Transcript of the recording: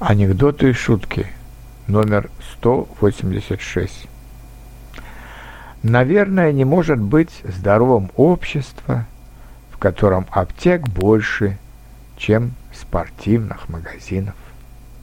Анекдоты и шутки. Номер 186. Наверное, не может быть здоровым общество, в котором аптек больше, чем спортивных магазинов.